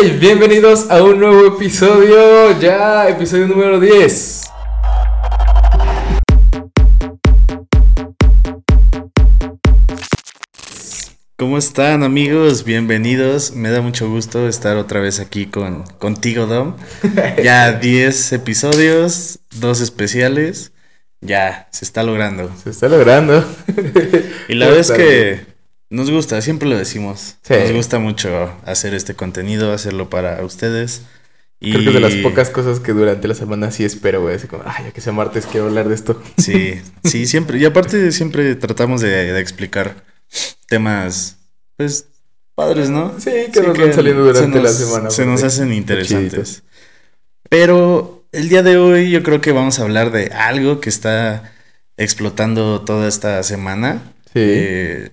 Bienvenidos a un nuevo episodio, ya episodio número 10. ¿Cómo están amigos? Bienvenidos. Me da mucho gusto estar otra vez aquí con contigo, Dom. Ya 10 episodios, dos especiales. Ya, se está logrando. Se está logrando. Y la verdad es que nos gusta, siempre lo decimos. Nos gusta mucho hacer este contenido, hacerlo para ustedes. Y... Creo que es de las pocas cosas que durante la semana sí espero, güey. Así como, ay, ya que sea martes, quiero hablar de esto. Sí, sí, siempre. Y aparte, siempre tratamos de explicar temas, pues, padres, ¿no? Sí, que nos van saliendo durante la semana. Se nos hacen interesantes. Pero el día de hoy yo creo que vamos a hablar de algo que está explotando toda esta semana. Sí. Eh,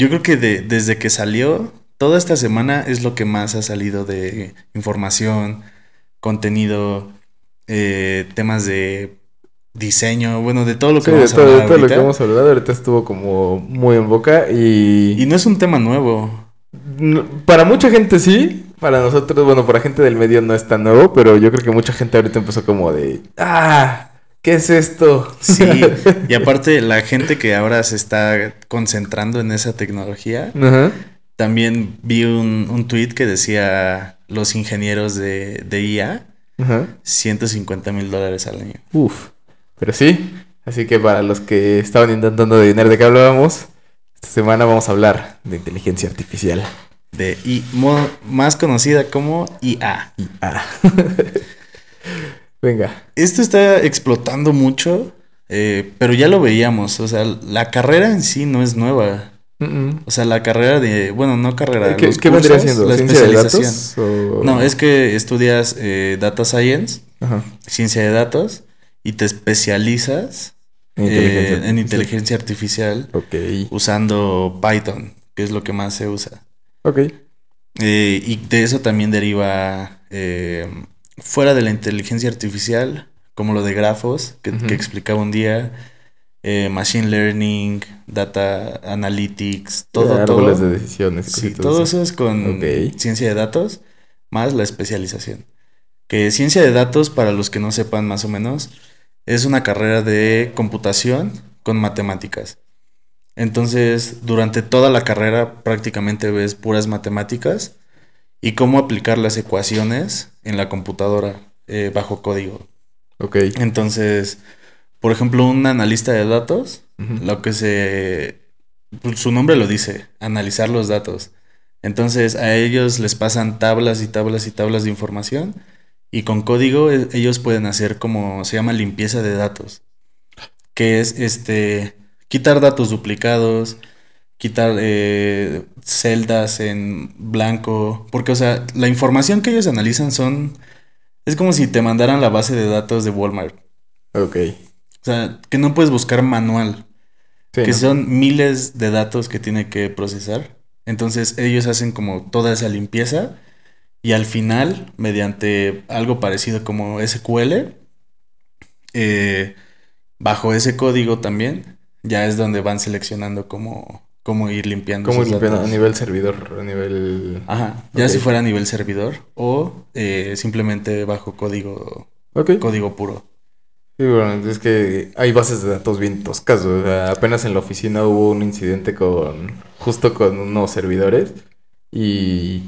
yo creo que desde que salió, toda esta semana es lo que más ha salido de información, contenido, eh, temas de diseño, bueno, de todo lo que vamos a hablar. De todo lo que hemos hablado ahorita estuvo como muy en boca y. Y no es un tema nuevo. Para mucha gente sí, para nosotros, bueno, para gente del medio no es tan nuevo, pero yo creo que mucha gente ahorita empezó como de. ¡Ah! ¿Qué es esto? Sí, y aparte la gente que ahora se está concentrando en esa tecnología, también vi un, un tweet que decía los ingenieros de, de IA, 150 mil dólares al año. Uf. Pero sí, así que para los que estaban intentando adivinar de qué hablábamos, esta semana vamos a hablar de inteligencia artificial. De I, más conocida como IA. IA. Venga. Esto está explotando mucho, eh, pero ya lo veíamos. O sea, la carrera en sí no es nueva. O sea, la carrera de. Bueno, no carrera. ¿Qué, ¿qué vendría siendo? La especialización. No, es que estudias eh, Data Science, ciencia de datos y te especializas en inteligencia, artificial usando Python, que es lo que más se usa. Ok. Eh, y de eso también deriva, eh, fuera de la inteligencia artificial, como lo de grafos, que, explicaba un día, eh, machine learning, data analytics, todo. De todo. de decisiones. Sí, todo eso es con ciencia de datos, más la especialización. Que ciencia de datos, para los que no sepan más o menos, es una carrera de computación con matemáticas. Entonces, durante toda la carrera prácticamente ves puras matemáticas y cómo aplicar las ecuaciones en la computadora eh, bajo código. Ok. Entonces, por ejemplo, un analista de datos, lo que se... Pues, su nombre lo dice, analizar los datos. Entonces, a ellos les pasan tablas y tablas y tablas de información y con código e, ellos pueden hacer como se llama limpieza de datos. Que es este quitar datos duplicados, quitar eh, celdas en blanco. Porque, o sea, la información que ellos analizan son. Es como si te mandaran la base de datos de Walmart. Ok. O sea, que no puedes buscar manual. que son miles de datos que tiene que procesar. Entonces ellos hacen como toda esa limpieza y al final, mediante algo parecido como SQL, eh, bajo ese código también, ya es donde van seleccionando cómo, cómo ir limpiando. Cómo ir limpiando a nivel servidor, a nivel... Ajá, ya si fuera a nivel servidor o eh, simplemente bajo código, código puro. Sí, bueno, es que hay bases de datos bien toscas. apenas en la oficina hubo un incidente con justo con unos servidores y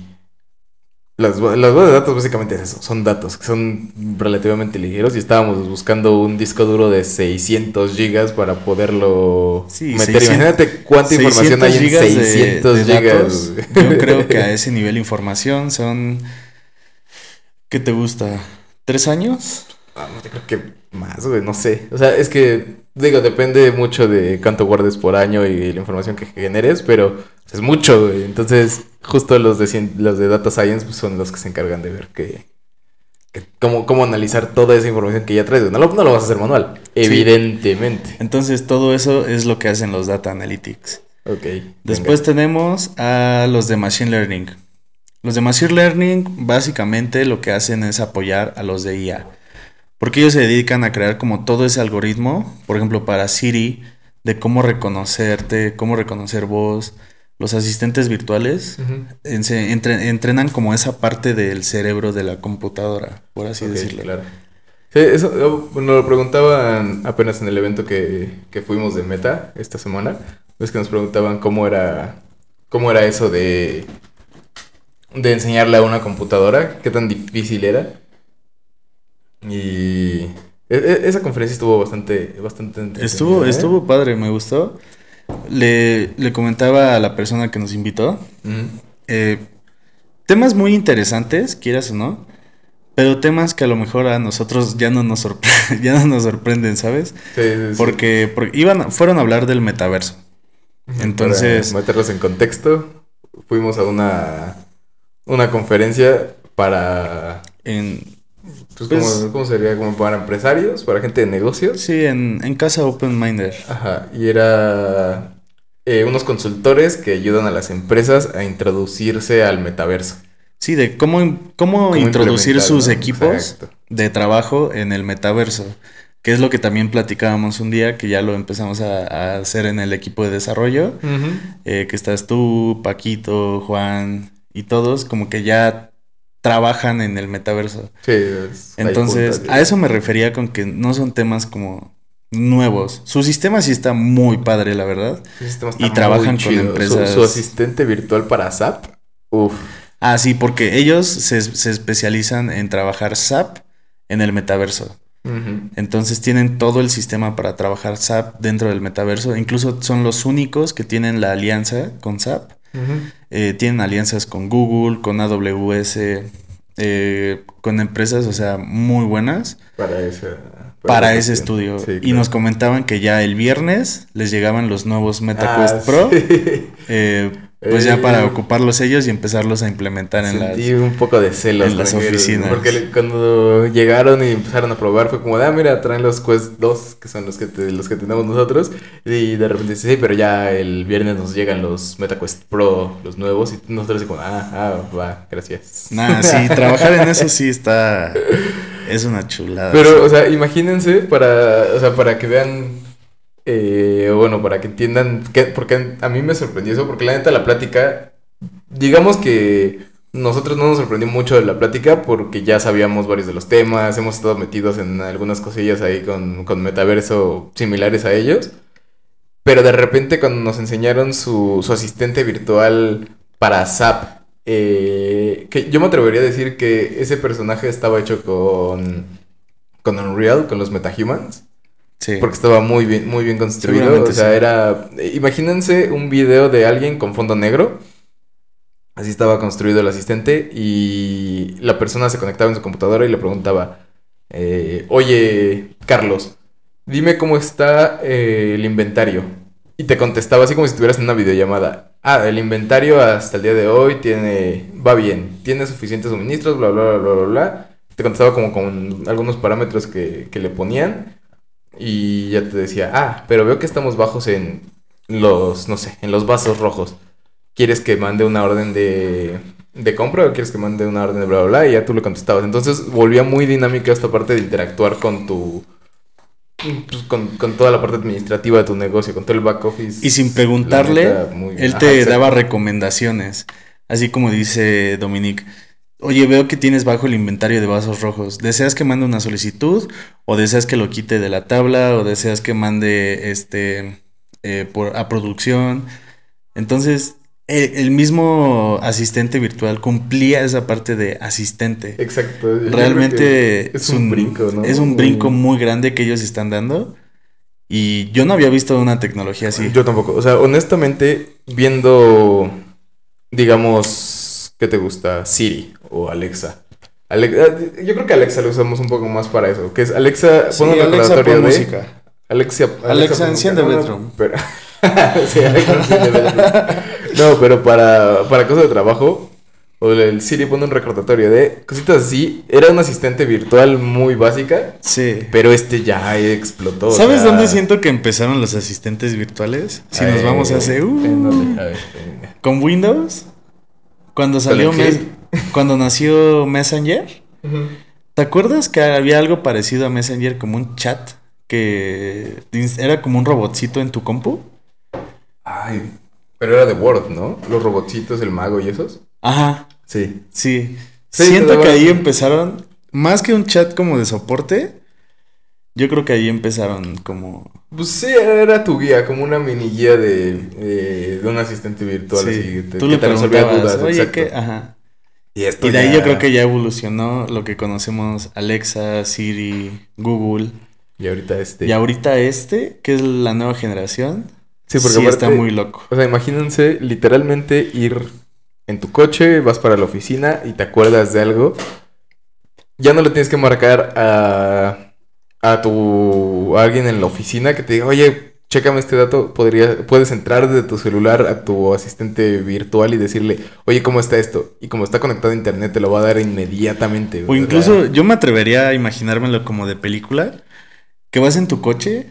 las, bases de datos básicamente es eso, son datos que son relativamente ligeros y estábamos buscando un disco duro de 600 gigas para poderlo meter. Imagínate cuánta información hay en 600 gigas. Yo creo que a ese nivel de información son... ¿Qué te gusta? ¿Tres años? Ah, no, creo que más, güey, no sé. O sea, es que, digo, depende mucho de cuánto guardes por año y la información que generes, pero es mucho, güey. Entonces, justo los de, los de Data Science pues, son los que se encargan de ver que, cómo, cómo, analizar toda esa información que ya traes. No lo, no lo vas a hacer manual, evidentemente. Entonces, todo eso es lo que hacen los Data Analytics. Ok. Después tenemos a los de Machine Learning. Los de Machine Learning básicamente lo que hacen es apoyar a los de IA. Porque ellos se dedican a crear como todo ese algoritmo, por ejemplo, para Siri, de cómo reconocerte, cómo reconocer voz, los asistentes virtuales entrenan como esa parte del cerebro de la computadora, por así decirlo. Claro. Sí, eso nos lo preguntaban apenas en el evento que, que fuimos de Meta esta semana. Es que nos preguntaban cómo era, cómo era eso de, de enseñarle a una computadora, qué tan difícil era. Y e, e, esa conferencia estuvo bastante, bastante Estuvo, ¿eh? estuvo padre, me gustó. Le, le, comentaba a la persona que nos invitó. Eh, temas muy interesantes, quieras o no. Pero temas que a lo mejor a nosotros ya no nos, ya no nos sorprenden, ¿sabes? Sí, sí, porque, porque, iban, fueron a hablar del metaverso. Entonces. Para meterlos en contexto, fuimos a una, una conferencia para. En, pues, pues ¿cómo, sería? ¿Como para empresarios? ¿Para gente de negocios? Sí, en, en Casa Open Minder. Ajá, y era eh, unos consultores que ayudan a las empresas a introducirse al metaverso. Sí, de cómo, cómo, introducir sus equipos de trabajo en el metaverso, que es lo que también platicábamos un día, que ya lo empezamos a, hacer en el equipo de desarrollo, eh, que estás tú, Paquito, Juan y todos, como que ya trabajan en el metaverso. Sí, Entonces, a eso me refería con que no son temas como nuevos. Su sistema sí está muy padre, la verdad. y trabajan con empresas. Su, asistente virtual para SAP. Uf. Ah, sí, porque ellos se, especializan en trabajar SAP en el metaverso. Entonces tienen todo el sistema para trabajar SAP dentro del metaverso. Incluso son los únicos que tienen la alianza con SAP. Eh, tienen alianzas con Google, con AWS, eh, con empresas, o sea, muy buenas. Para ese, para, ese estudio. Y nos comentaban que ya el viernes les llegaban los nuevos MetaQuest ah, Pro. Eh, pues ya para eh, ocuparlos ellos y empezarlos a implementar en las un poco de celos en las oficinas. Porque cuando llegaron y empezaron a probar fue como ah, mira, traen los Quest 2, que son los que los que tenemos nosotros, y de repente dice, sí, pero ya el viernes nos llegan los MetaQuest Pro, los nuevos, y nosotros como, ah, ah, va, gracias. Nada, sí, trabajar en eso sí está es una chulada. Pero, o sea, imagínense para, o sea, para que vean eh, bueno, para que entiendan, que, porque a mí me sorprendió eso, porque la neta la plática, digamos que nosotros no nos sorprendió mucho de la plática porque ya sabíamos varios de los temas, hemos estado metidos en algunas cosillas ahí con, con metaverso similares a ellos, pero de repente cuando nos enseñaron su, su asistente virtual para SAP, eh, que yo me atrevería a decir que ese personaje estaba hecho con, con Unreal, con los MetaHumans. Porque estaba muy bien, muy bien construido. O sea, era. Imagínense un video de alguien con fondo negro. Así estaba construido el asistente. Y la persona se conectaba en su computadora y le preguntaba. Eh, Oye, Carlos, dime cómo está eh, el inventario. Y te contestaba así como si estuvieras en una videollamada. Ah, el inventario hasta el día de hoy tiene. va bien. Tiene suficientes suministros, bla, bla, bla, bla, bla. bla. Te contestaba como con algunos parámetros que, que le ponían. Y ya te decía, ah, pero veo que estamos bajos en los, no sé, en los vasos rojos. ¿Quieres que mande una orden de, de compra o quieres que mande una orden de bla, bla, bla? Y ya tú le contestabas. Entonces volvía muy dinámica esta parte de interactuar con tu... Pues, con, con, toda la parte administrativa de tu negocio, con todo el back office. Y sin preguntarle, él te daba recomendaciones. Así como dice Dominique, Oye, veo que tienes bajo el inventario de vasos rojos. ¿Deseas que mande una solicitud? ¿O deseas que lo quite de la tabla? ¿O deseas que mande este eh, por, a producción? Entonces, el, mismo asistente virtual cumplía esa parte de asistente. Exacto. Realmente es un, brinco, ¿no? Es un brinco muy grande que ellos están dando. Y yo no había visto una tecnología así. Yo tampoco. O sea, honestamente, viendo, digamos, ¿Qué te gusta? Siri o Alexa. Eh, yo creo que Alexa lo usamos un poco más para eso. Que es Alexa, pon un recordatorio de música. Alexa, Alexa, enciende bedroom. Pero... sí, Alexa enciende bedroom. No, pero para, para cosas de trabajo, o el Siri pone un recordatorio de cositas así. Era un asistente virtual muy básica. Sí. Pero este ya explotó. ¿Sabes dónde siento que empezaron los asistentes virtuales? Si nos vamos a hacer. Uh, con Windows. Cuando salió cuando nació Messenger, ¿te acuerdas que había algo parecido a Messenger como un chat que era como un robotcito en tu compu? Ay, Pero era de Word, ¿no? Los robotcitos, el mago y esos. Ajá. Sí. Sí. Sí, Siento que ahí empezaron, más que un chat como de soporte, yo creo que ahí empezaron como... Pues sí, era tu guía, como una mini guía de, de, de un asistente virtual. Sí, así, te- tú que le te resolvía dudas, oye. Ajá. Y, esto Y de ahí yo creo que ya evolucionó lo que conocemos Alexa, Siri, Google. Y ahorita este... Y ahorita este, que es la nueva generación, Sí, porque sí está muy loco. O sea, imagínense literalmente ir en tu coche, vas para la oficina y te acuerdas de algo. Ya no le tienes que marcar a, a tu a alguien en la oficina que te diga, oye, chécame este dato. Podría, puedes entrar desde tu celular a tu asistente virtual y decirle, oye, ¿cómo está esto? Y como está conectado a internet, te lo va a dar inmediatamente. O incluso yo me atrevería a imaginármelo como de película, que vas en tu coche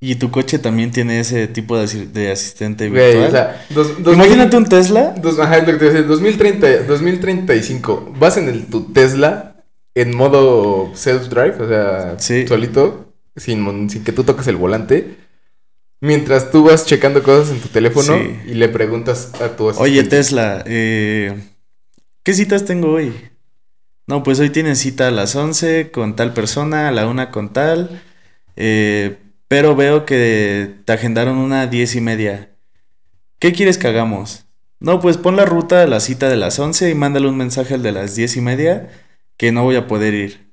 y tu coche también tiene ese tipo de, asi- de asistente Güey, virtual. o sea, dos- dos Imagínate mil- un Tesla. Dos, ajá, es lo que te iba a decir, 2030, 2035, vas en el, tu Tesla en modo self-drive, o sea, Sí. solito, sin, sin que tú toques el volante, mientras tú vas checando cosas en tu teléfono Sí. y le preguntas a tu Oye, asistente. Tesla, eh, ¿qué citas tengo hoy? No, pues hoy tienes cita a las 11 con tal persona, a la una con tal, eh, pero veo que te agendaron una a 10 y media. ¿Qué quieres que hagamos? No, pues pon la ruta a la cita de las 11 y mándale un mensaje al de las 10 y media que no voy a poder ir.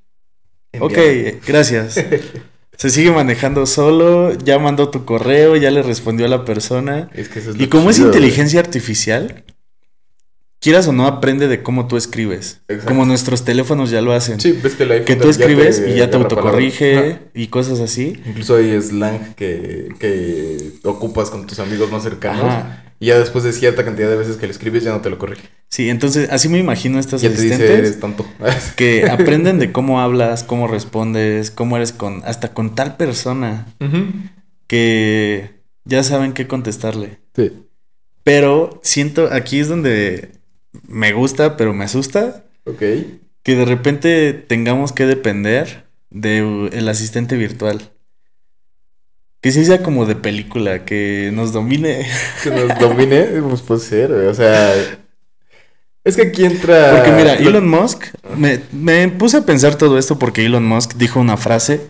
Ok, eh, gracias. Se sigue manejando solo, ya mandó tu correo, ya le respondió a la persona. Es que eso es Y como es güey. inteligencia artificial, quieras o no, aprende de cómo tú escribes. Exacto. Como nuestros teléfonos ya lo hacen. Sí, ves que iPhone Que tú ya escribes y ya te autocorrige y cosas así. Incluso hay slang que, que ocupas con tus amigos más cercanos. Ajá. Y ya después de cierta cantidad de veces que lo escribes, ya no te lo corrige. Sí, entonces así me imagino estos Ya te dice, asistentes eres tonto. que aprenden de cómo hablas, cómo respondes, cómo eres con hasta con tal persona que ya saben qué contestarle. Sí. Pero siento, aquí es donde me gusta, pero me asusta, Ok. que de repente tengamos que depender del asistente virtual. Que sí sea como de película, que nos domine. Que nos domine, pues puede ser, O sea. Es que aquí entra. Porque mira, lo- Elon Musk, me, me puse a pensar todo esto porque Elon Musk dijo una frase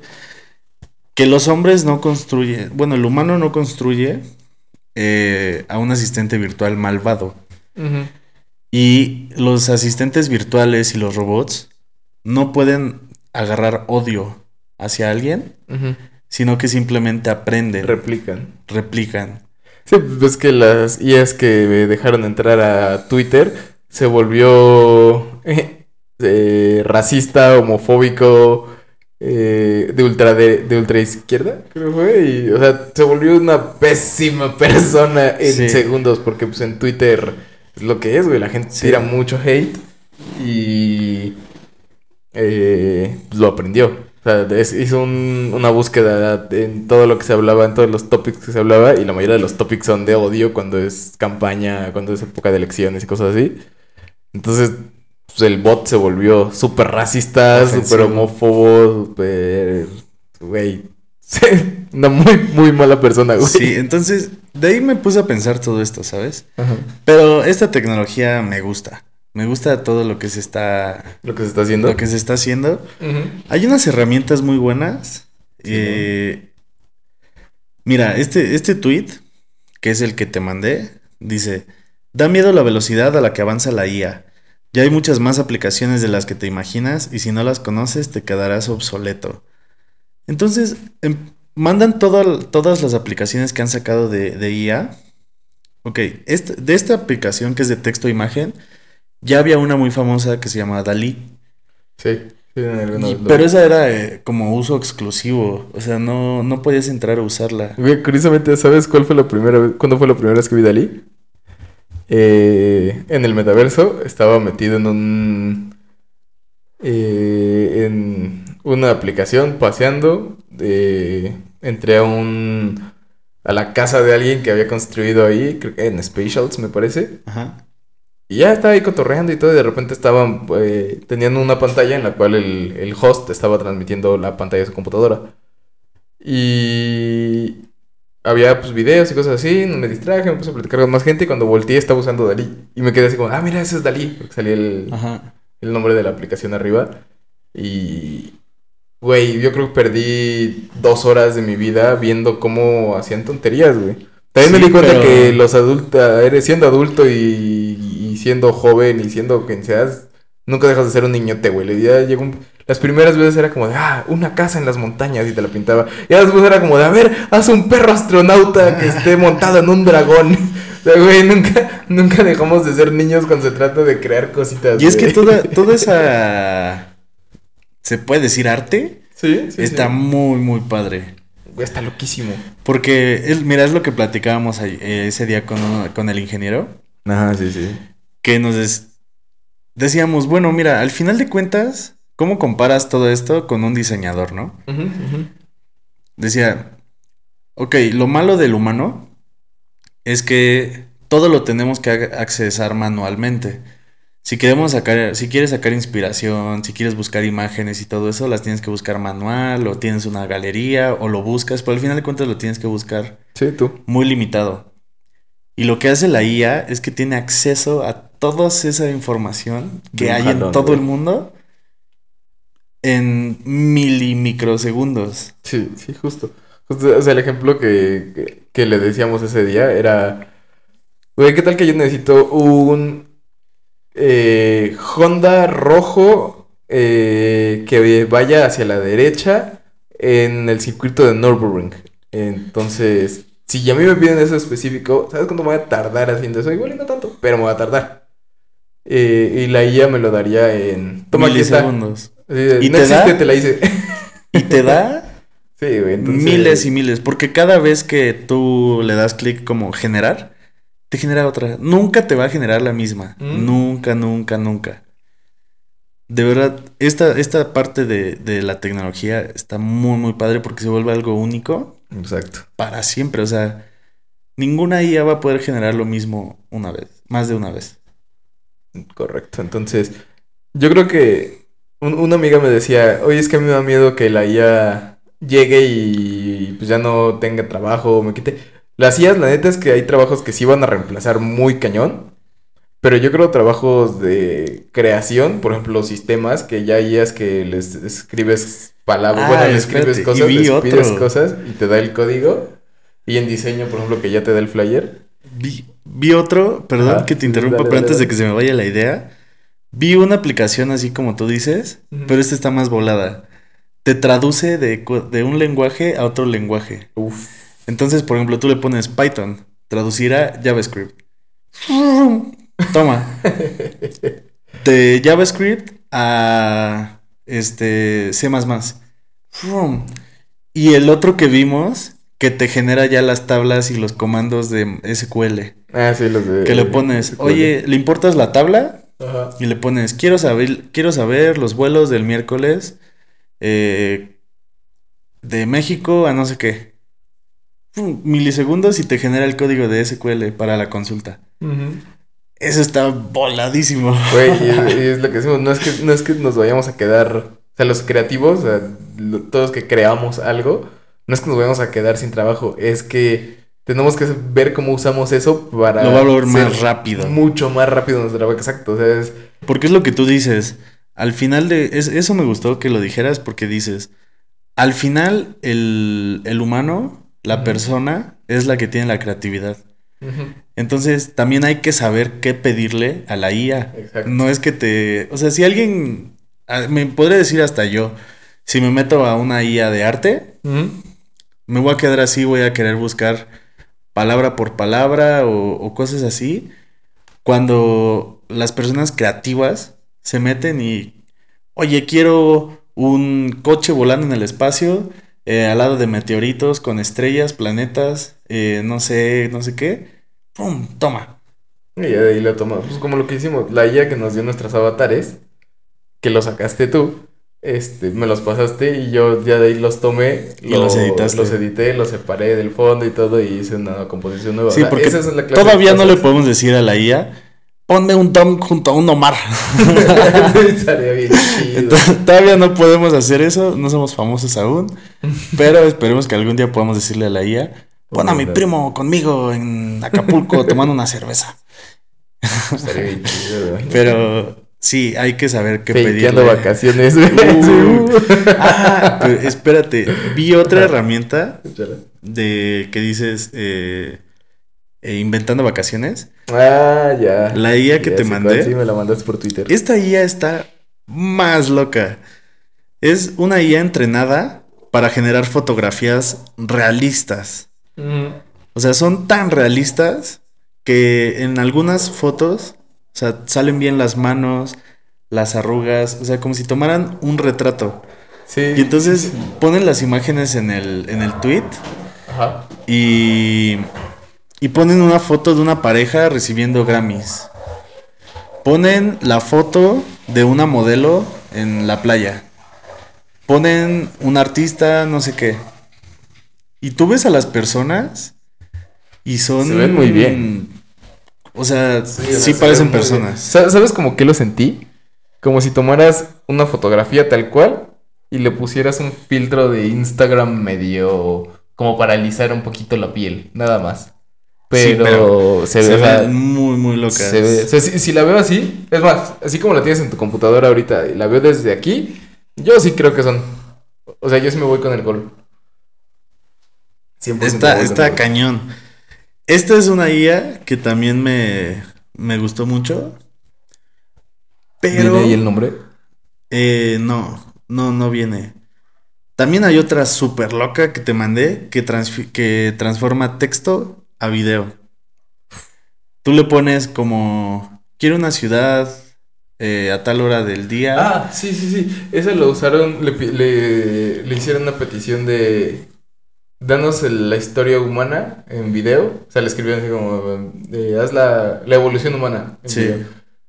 que los hombres no construyen, bueno, el humano no construye eh, a un asistente virtual malvado. Ujú. Y los asistentes virtuales y los robots no pueden agarrar odio hacia alguien, sino que simplemente aprenden, Replican. replican. Sí, ves que las IAs que dejaron entrar a Twitter se volvió eh, eh, racista, homofóbico, eh, de ultra de, de ultra izquierda, creo fue. Y, o sea, se volvió una pésima persona en Sí. segundos, porque pues en Twitter es lo que es, güey. La gente Sí. tira mucho hate y eh, lo aprendió. O sea, es- hizo un- una búsqueda en todo lo que se hablaba, en todos los topics que se hablaba, y la mayoría de los topics son de odio cuando es campaña, cuando es época de elecciones y cosas así. Entonces, pues, el bot se volvió súper racista, súper homófobo, súper... Güey. Una muy, muy mala persona, güey. Sí, entonces de ahí me puse a pensar todo esto, ¿sabes? Ajá. Pero esta tecnología me gusta. Me gusta todo lo que se está, Lo que se está haciendo. lo que se está haciendo. Hay unas herramientas muy buenas. Sí, Eh, Mira, este, este tweet, que es el que te mandé, dice, da miedo la velocidad a la que avanza la IA. Ya hay muchas más aplicaciones de las que te imaginas y si no las conoces te quedarás obsoleto. Entonces, em, mandan todo- todas las aplicaciones que han sacado de, de IA. Ok, este- de esta aplicación que es de texto e imagen, ya había una muy famosa que se llama Dalí. Sí. sí, Y- los- pero esa era eh, como uso exclusivo. O sea, no, no podías entrar a usarla. Güey, curiosamente, ¿sabes cuál fue la primera vez? ¿Cuándo fue la primera vez que vi Dalí? Eh, en el metaverso estaba metido en un. eh, en una aplicación paseando. eh, entré a un. a la casa de alguien que había construido ahí, creo que en Spatials, me parece. Ajá. Y ya estaba ahí cotorreando y todo, y de repente estaban, eh, tenían una pantalla en la cual el, el host estaba transmitiendo la pantalla de su computadora. Y había pues videos y cosas así, me distraje, me puse a platicar con más gente y cuando volteé estaba usando Dalí. Y me quedé así como, ah, mira, ese es Dalí, porque salía el, el nombre de la aplicación arriba. Y, güey, yo creo que perdí dos horas de mi vida viendo cómo hacían tonterías, güey. También me di cuenta que los adultos, eres siendo adulto y, siendo joven y siendo quien seas, nunca dejas de ser un niñote, güey. Ya llegó Las primeras veces era como de, ah, una casa en las montañas y te la pintaba. Y después era como de, a ver, haz un perro astronauta que esté montado en un dragón. O sea, güey, nunca, nunca dejamos de ser niños cuando se trata de crear cositas. Y es que toda, toda esa, se puede decir arte, sí, sí está muy, muy padre está loquísimo. Porque, mira, es lo que platicábamos eh, ese día con, el ingeniero. Ajá, sí, sí. Que nos decíamos, bueno, mira, al final de cuentas, ¿cómo comparas todo esto con un diseñador, no? Decía, ok, lo malo del humano es que todo lo tenemos que accesar manualmente si queremos sacar, si quieres sacar inspiración, si quieres buscar imágenes y todo eso, las tienes que buscar manual, o tienes una galería, o lo buscas, pero al final de cuentas lo tienes que buscar. Sí, tú. Muy limitado. Y lo que hace la IA es que tiene acceso a toda esa información que hay en todo el mundo en milimicrosegundos. Sí, sí, justo. justo. O sea, el ejemplo que, que le decíamos ese día era, güey, ¿qué tal que yo necesito un eh, Honda rojo eh, que vaya hacia la derecha en el circuito de Nürburgring. Entonces, si a mí me piden eso específico, ¿sabes cuánto me voy a tardar haciendo eso? Igual y no tanto, pero me va a tardar. Eh, y la IA me lo daría en... Toma Milisegundos. ¿Y no te existe, da? te la hice. ¿Y te da? sí, güey. Miles y miles, porque cada vez que tú le das clic como generar, te genera otra. Nunca te va a generar la misma. Mm. Nunca, nunca, nunca. De verdad, esta, esta parte de, la tecnología está muy, muy padre porque se vuelve algo único. Exacto. Para siempre. O sea, ninguna IA va a poder generar lo mismo una vez, más de una vez. Correcto. Entonces, yo creo que una amiga me decía, oye, es que a mí me da miedo que la IA llegue y pues ya no tenga trabajo, me quite. Las IAS, la neta es que hay trabajos que sí van a reemplazar muy cañón. Pero yo creo trabajos de creación, por ejemplo, sistemas, que ya hay IAs que les escribes palabras, bueno, ah, les escribes cosas, les pides cosas y te da el código. Y en diseño, por ejemplo, que ya te da el flyer. Vi, otro, perdón que te interrumpa, pero antes de que se me vaya la idea. Vi una aplicación así como tú dices, pero esta está más volada. Te traduce de, de un lenguaje a otro lenguaje. Uf. Entonces, por ejemplo, tú le pones Python, traducir a JavaScript. Toma. De JavaScript a este C++. Y el otro que vimos que te genera ya las tablas y los comandos de SQL. Ah, sí, los de Que le pones, "Oye, ¿le importas la tabla?" Y le pones, "Quiero saber quiero saber los vuelos del miércoles eh, de México a no sé qué." Milisegundos y te genera el código de SQL para la consulta. Eso está voladísimo. Güey, y, es, lo que decimos, no es que, no es que nos vayamos a quedar, o sea, los creativos, o sea, todos que creamos algo, no es que nos vayamos a quedar sin trabajo, es que tenemos que ver cómo usamos eso para... Lo va a volver más rápido. Mucho más rápido nuestro trabajo, exacto. O sea, es... Porque es lo que tú dices. Al final de... eso me gustó que lo dijeras porque dices, al final el, el humano la persona es la que tiene la creatividad. Entonces, también hay que saber qué pedirle a la IA. No es que te. O sea, si alguien. Me podría decir hasta yo. Si me meto a una IA de arte, me voy a quedar así, voy a querer buscar palabra por palabra o, cosas así. Cuando las personas creativas se meten y. Oye, quiero un coche volando en el espacio eh, al lado de meteoritos con estrellas, planetas, eh, no sé, no sé qué. ¡Pum! Toma. Y de ahí lo toma. Pues como lo que hicimos, la IA que nos dio nuestros avatares, que los sacaste tú, este, me los pasaste y yo ya de ahí los tomé. Y los editaste. Los edité, los separé del fondo y todo y hice una composición nueva. Sí, porque todavía no le podemos decir a la IA ponme un Tom junto a un Omar. todavía no podemos hacer eso, no somos famosos aún, pero esperemos que algún día podamos decirle a la IA, Pon a mi primo conmigo en Acapulco tomando una cerveza. Estaría bien chido, güey. Pero sí, hay que saber qué pedir. vacaciones, güey. ah, espérate. Vi otra herramienta de que dices eh, eh, inventando vacaciones. Ah, ya. La IA que te mandé. Sí, me la mandaste por Twitter. Esta IA está más loca. Es una IA entrenada para generar fotografías realistas. O sea, son tan realistas que en algunas fotos, o sea, salen bien las manos, las arrugas, o sea, como si tomaran un retrato. Sí. Y entonces ponen las imágenes en el, en el tweet. Ajá. Y, y ponen una foto de una pareja recibiendo Grammys. Ponen la foto de una modelo en la playa. Ponen un artista, no sé qué. Y tú ves a las personas y son. Se ven muy bien. O sea, sí, parecen personas. ¿Sabes como que lo sentí? Como si tomaras una fotografía tal cual y le pusieras un filtro de Instagram medio como para alisar un poquito la piel, nada más. Pero, se, ve muy, muy loca. si, la veo así, es más, así como la tienes en tu computadora ahorita y la veo desde aquí, yo sí creo que son. O sea, yo sí me voy con el gol. Está, está cañón. Esta es una IA que también me, me gustó mucho. Pero. ¿Viene ahí el nombre? Eh, no, no, no viene. También hay otra súper loca que te mandé que, que transforma texto a video. Tú le pones como, quiero una ciudad eh, a tal hora del día. Ah, sí, sí, sí. Ese lo usaron, le, le, le hicieron una petición de danos la historia humana en video. O sea, le escribieron así como, haz la, la, evolución humana en sí.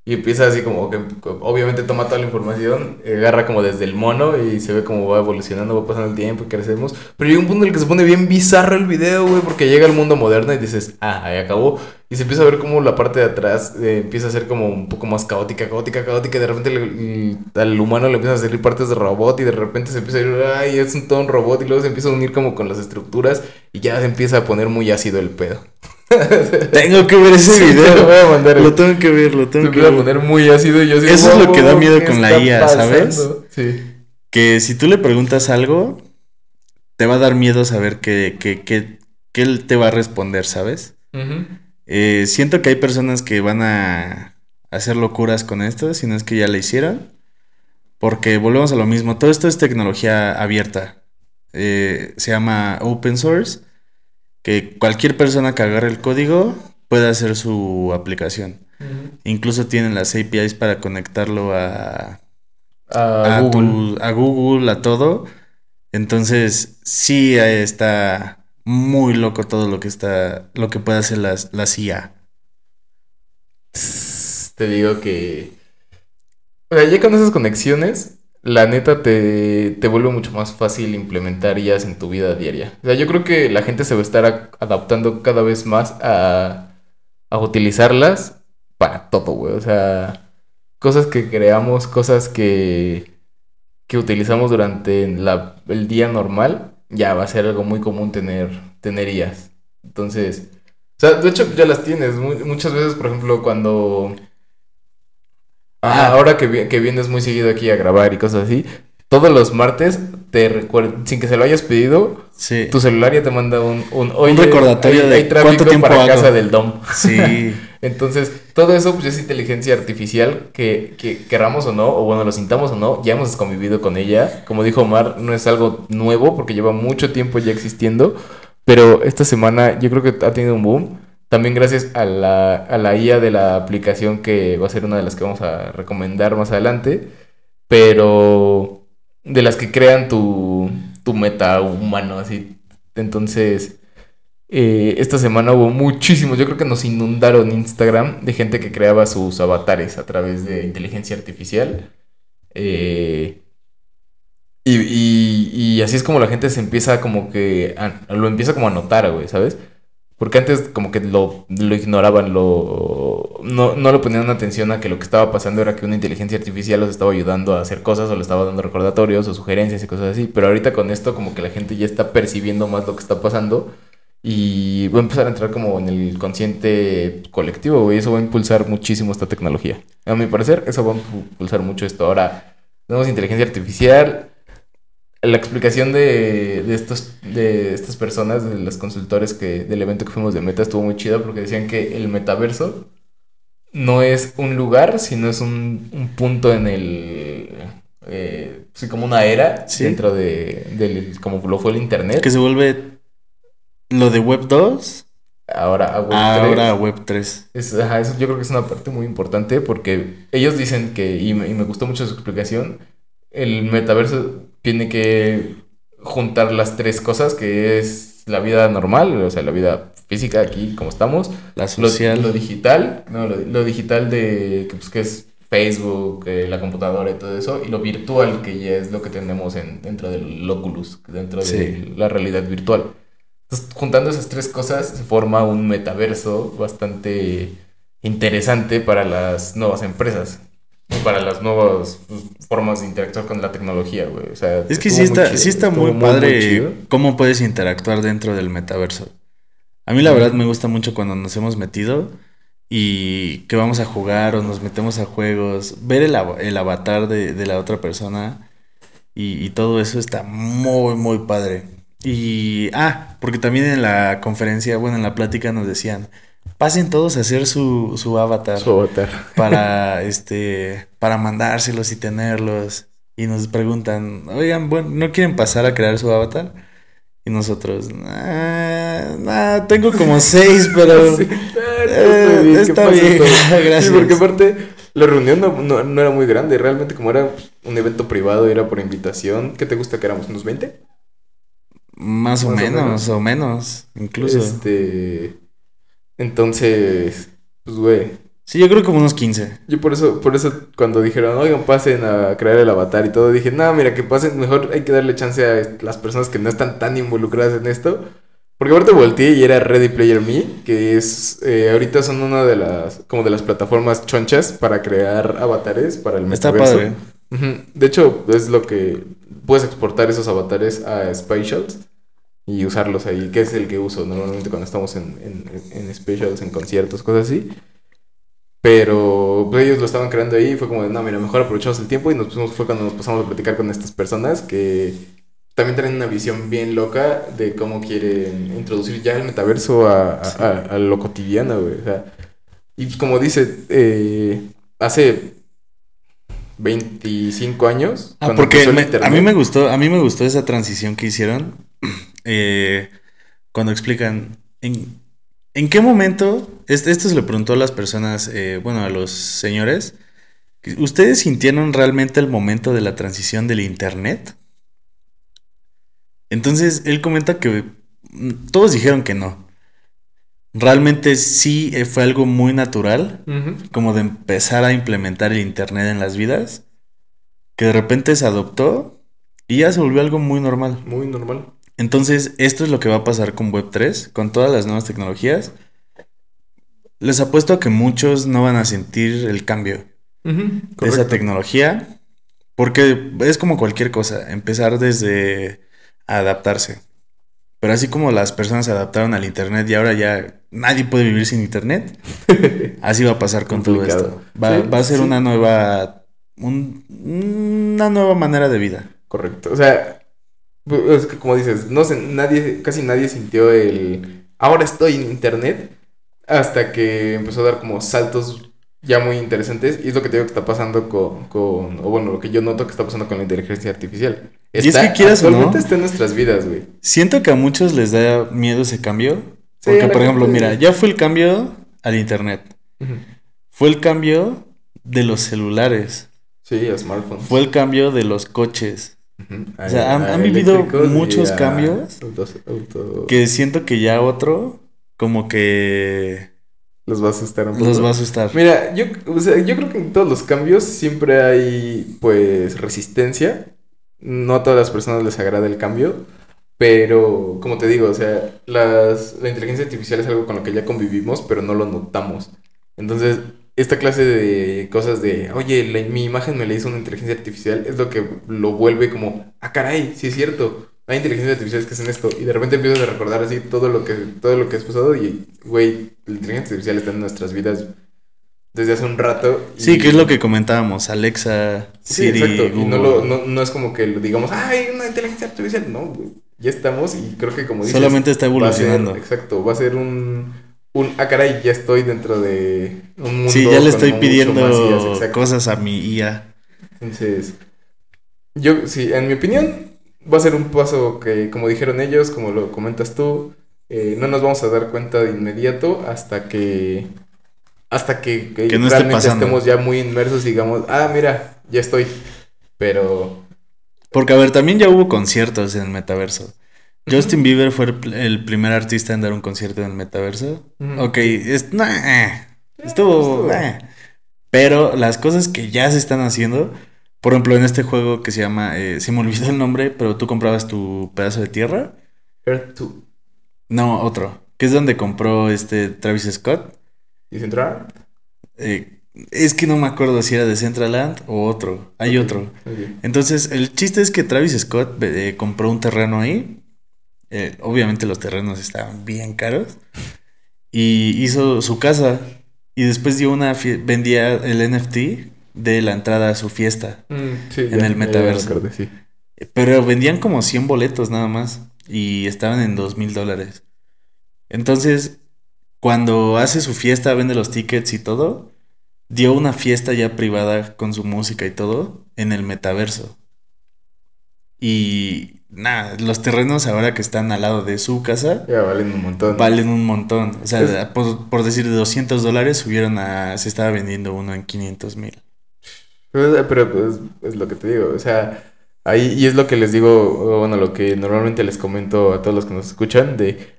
Y empieza así como que obviamente toma toda la información, agarra como desde el mono y se ve como va evolucionando, va pasando el tiempo y crecemos. Pero llega un punto en el que se pone bien bizarro el video, güey, porque llega al mundo moderno y dices, ah, ahí acabó. Y se empieza a ver como la parte de atrás eh, empieza a ser como un poco más caótica, caótica, caótica. De repente al humano le empiezan a salir partes de robot y de repente se empieza a ir, ay, es un todo un robot. Y luego se empieza a unir como con las estructuras y ya se empieza a poner muy ácido el pedo. Tengo que ver ese video. Lo, voy a mandar, lo tengo que ver, lo tengo que ver. a poner muy ácido y yo Eso es lo que da miedo con la IA, ¿sabes? Sí. Que si tú le preguntas algo, te va a dar miedo saber que, que, que, que él te va a responder, ¿sabes? eh, siento que hay personas que van a hacer locuras con esto, si no es que ya la hicieron. Porque volvemos a lo mismo, todo esto es tecnología abierta. Eh, se llama open source que cualquier persona que agarre el código pueda hacer su aplicación. Incluso tienen las APIs para conectarlo a, a, Google. a Google, a todo. Entonces, sí está muy loco todo lo que está, lo que puede hacer las, la IA. Te digo que, o sea, ya con esas conexiones, la neta te, te, vuelve mucho más fácil implementar IAs en tu vida diaria. O sea, yo creo que la gente se va a estar adaptando cada vez más a, a utilizarlas para todo, güey. O sea, cosas que creamos, cosas que, que utilizamos durante la, el día normal, ya va a ser algo muy común tener, tener. Entonces, o sea, de hecho ya las tienes. muchas veces, por ejemplo, cuando Ah, ahora que, que vienes muy seguido aquí a grabar y cosas así, todos los martes te recuerdo, sin que se lo hayas pedido, tu celular ya te manda un, un, un recordatorio de cuánto tiempo para casa del DOM. Sí. Entonces, todo eso pues, es inteligencia artificial que, que querramos o no, o bueno, lo sintamos o no, ya hemos convivido con ella. Como dijo Omar, no es algo nuevo porque lleva mucho tiempo ya existiendo, pero esta semana yo creo que ha tenido un boom también gracias a la, a la IA de la aplicación que va a ser una de las que vamos a recomendar más adelante. Pero de las que crean tu, tu meta humano, así. Entonces, eh, esta semana hubo muchísimos. Yo creo que nos inundaron Instagram de gente que creaba sus avatares a través de inteligencia artificial. Eh, y, y, así es como la gente se empieza como que... lo empieza como a notar, güey, ¿sabes? Porque antes como que lo, lo ignoraban, lo, no, no le ponían atención a que lo que estaba pasando era que una inteligencia artificial los estaba ayudando a hacer cosas o le estaba dando recordatorios o sugerencias y cosas así. Pero ahorita con esto como que la gente ya está percibiendo más lo que está pasando Y va a empezar a entrar como en el consciente colectivo, güey. Eso va a impulsar muchísimo esta tecnología. A mi parecer, eso va a impulsar mucho esto. Ahora, tenemos inteligencia artificial. La explicación de, de, estos, de estas personas, de los consultores que, del evento que fuimos de Meta, estuvo muy chida porque decían que el metaverso no es un lugar, sino es un, un punto en el... Eh, sí, como una era dentro de, del, como lo fue el Internet. Que se vuelve lo de Web 2. Ahora a Web 3. Ahora Web 3. eso yo creo que es una parte muy importante porque ellos dicen que, y me, gustó mucho su explicación, el metaverso tiene que juntar las tres cosas que es la vida normal, o sea, la vida física aquí como estamos, la social, lo, digital, no, lo, digital de pues, que es Facebook, eh, la computadora y todo eso, y lo virtual que ya es lo que tenemos en, dentro del Oculus, dentro de la realidad virtual. Juntando esas tres cosas, se forma un metaverso bastante interesante para las nuevas empresas. Para las nuevas pues, formas de interactuar con la tecnología, güey. O sea, es que sí está, sí está muy padre cómo puedes interactuar dentro del metaverso. A mí la verdad me gusta mucho cuando nos hemos metido y que vamos a jugar o nos metemos a juegos, ver el, avatar de, la otra persona y, y, todo eso está muy, muy padre. Y, ah, porque también en la conferencia, bueno, en la plática nos decían, pasen todos a hacer su, su avatar. Su avatar. Para, este, para mandárselos y tenerlos. Y nos preguntan, oigan, bueno, ¿no quieren pasar a crear su avatar? Y nosotros, ah, tengo como seis, pero eh, está bien, gracias. Sí, porque aparte la reunión no, no, era muy grande, realmente como era un evento privado, era por invitación. ¿Qué te gusta que éramos? ¿Unos 20? Más, o, menos, o menos, incluso. Este. Entonces, pues, güey. Sí, yo creo como unos 15. Yo por eso, por eso cuando dijeron, oigan, pasen a crear el avatar y todo, dije, no, mira, que pasen, mejor hay que darle chance a las personas que no están tan involucradas en esto. Porque ahorita volteé y era Ready Player Me, que es, eh, ahorita son una de las, como de las plataformas chonchas para crear avatares para el metaverso. Está padre. De hecho, es lo que puedes exportar esos avatares a Spatials y usarlos ahí, que es el que uso normalmente cuando estamos en, en, en Specials, en conciertos, cosas así. Pero pues, ellos lo estaban creando ahí y fue como de, no, mira, mejor aprovechamos el tiempo y nos pusimos, fue cuando nos pasamos a platicar con estas personas que también tienen una visión bien loca de cómo quieren introducir ya el metaverso a, a, lo cotidiano, güey. O sea, y como dice, eh, hace 25 años. Ah, porque a mí me gustó, a mí me gustó esa transición que hicieron eh, cuando explican en, en qué momento, esto, se le preguntó a las personas, eh, bueno, a los señores, ¿ustedes sintieron realmente el momento de la transición del Internet? Entonces, él comenta que mm, todos dijeron que no. Realmente sí eh, fue algo muy natural, como de empezar a implementar el Internet en las vidas, que de repente se adoptó y ya se volvió algo muy normal. Muy normal. Entonces, esto es lo que va a pasar con Web3, con todas las nuevas tecnologías. Les apuesto a que muchos no van a sentir el cambio de esa tecnología, porque es como cualquier cosa, empezar desde adaptarse. Pero así como las personas se adaptaron al Internet y ahora ya nadie puede vivir sin Internet, así va a pasar con todo esto. Va, a ser una nueva, una nueva manera de vida. Correcto. O sea, es que como dices, no sé, nadie, casi nadie sintió el ahora estoy en internet hasta que empezó a dar como saltos ya muy interesantes y es lo que te digo que está pasando con, con o bueno, lo que yo noto que está pasando con la inteligencia artificial. y es que quieras actualmente está en nuestras vidas, güey. Siento que a muchos les da miedo ese cambio. porque, por ejemplo, mira, ya fue el cambio al internet. Fue el cambio de los celulares. Sí, a smartphones. Fue el cambio de los coches. O sea, han, vivido muchos cambios que siento que ya otro como que... Los va a asustar un poco. Los va a asustar. Mira, yo, yo creo que en todos los cambios siempre hay pues resistencia. No a todas las personas les agrada el cambio. Pero, como te digo, o sea, las, la inteligencia artificial es algo con lo que ya convivimos, pero no lo notamos. Entonces, esta clase de cosas de, oye, mi imagen me la hizo una inteligencia artificial, es lo que lo vuelve como, ah, caray, sí es cierto. hay inteligencias artificiales que hacen esto y de repente empiezas a recordar así todo lo que todo lo que has pasado y güey, la inteligencia artificial está en nuestras vidas desde hace un rato. Sí, que es lo que comentábamos, Alexa, Siri, sí, exacto. Y no, lo, no, no, es como que lo digamos, ay, una inteligencia artificial, no, güey. Ya estamos y creo que como dices, solamente está evolucionando. exacto, va a ser un un ah caray, ya estoy dentro de un mundo Sí, ya le estoy pidiendo cosas a mi IA. Entonces, yo sí, en mi opinión va a ser un paso que, como dijeron ellos, como lo comentas tú, eh, no nos vamos a dar cuenta de inmediato hasta que hasta que, realmente estemos ya muy inmersos y digamos, ah, mira, ya estoy. Pero... Porque, a ver, también ya hubo conciertos en el metaverso. Justin Bieber fue el, primer artista en dar un concierto en el metaverso. Ok, es, eh, estuvo... Eh. Pero las cosas que ya se están haciendo por ejemplo, en este juego que se llama, eh, se me olvidó el nombre, pero tú comprabas tu pedazo de tierra. Earth 2. No, otro. Que es donde compró este Travis Scott. ¿Y Central? Eh, es que no me acuerdo si era de Centraland o otro. Hay otro. Entonces, el chiste es que Travis Scott eh, compró un terreno ahí. Obviamente los terrenos estaban bien caros. Y hizo su casa. Y después dio una vendía el NFT de la entrada a su fiesta mm, en el metaverso. Pero vendían como 100 boletos nada más y estaban en 2 mil dólares. Entonces, cuando hace su fiesta, vende los tickets y todo, dio una fiesta ya privada con su música y todo en el metaverso. Y nada, los terrenos ahora que están al lado de su casa. Ya valen un montón. Valen un montón. O sea, por, por, decir de 200 dólares subieron a. Se estaba vendiendo uno en 500 mil. Pero pues es lo que te digo, o sea, ahí, y es lo que les digo, bueno, lo que normalmente les comento a todos los que nos escuchan, de,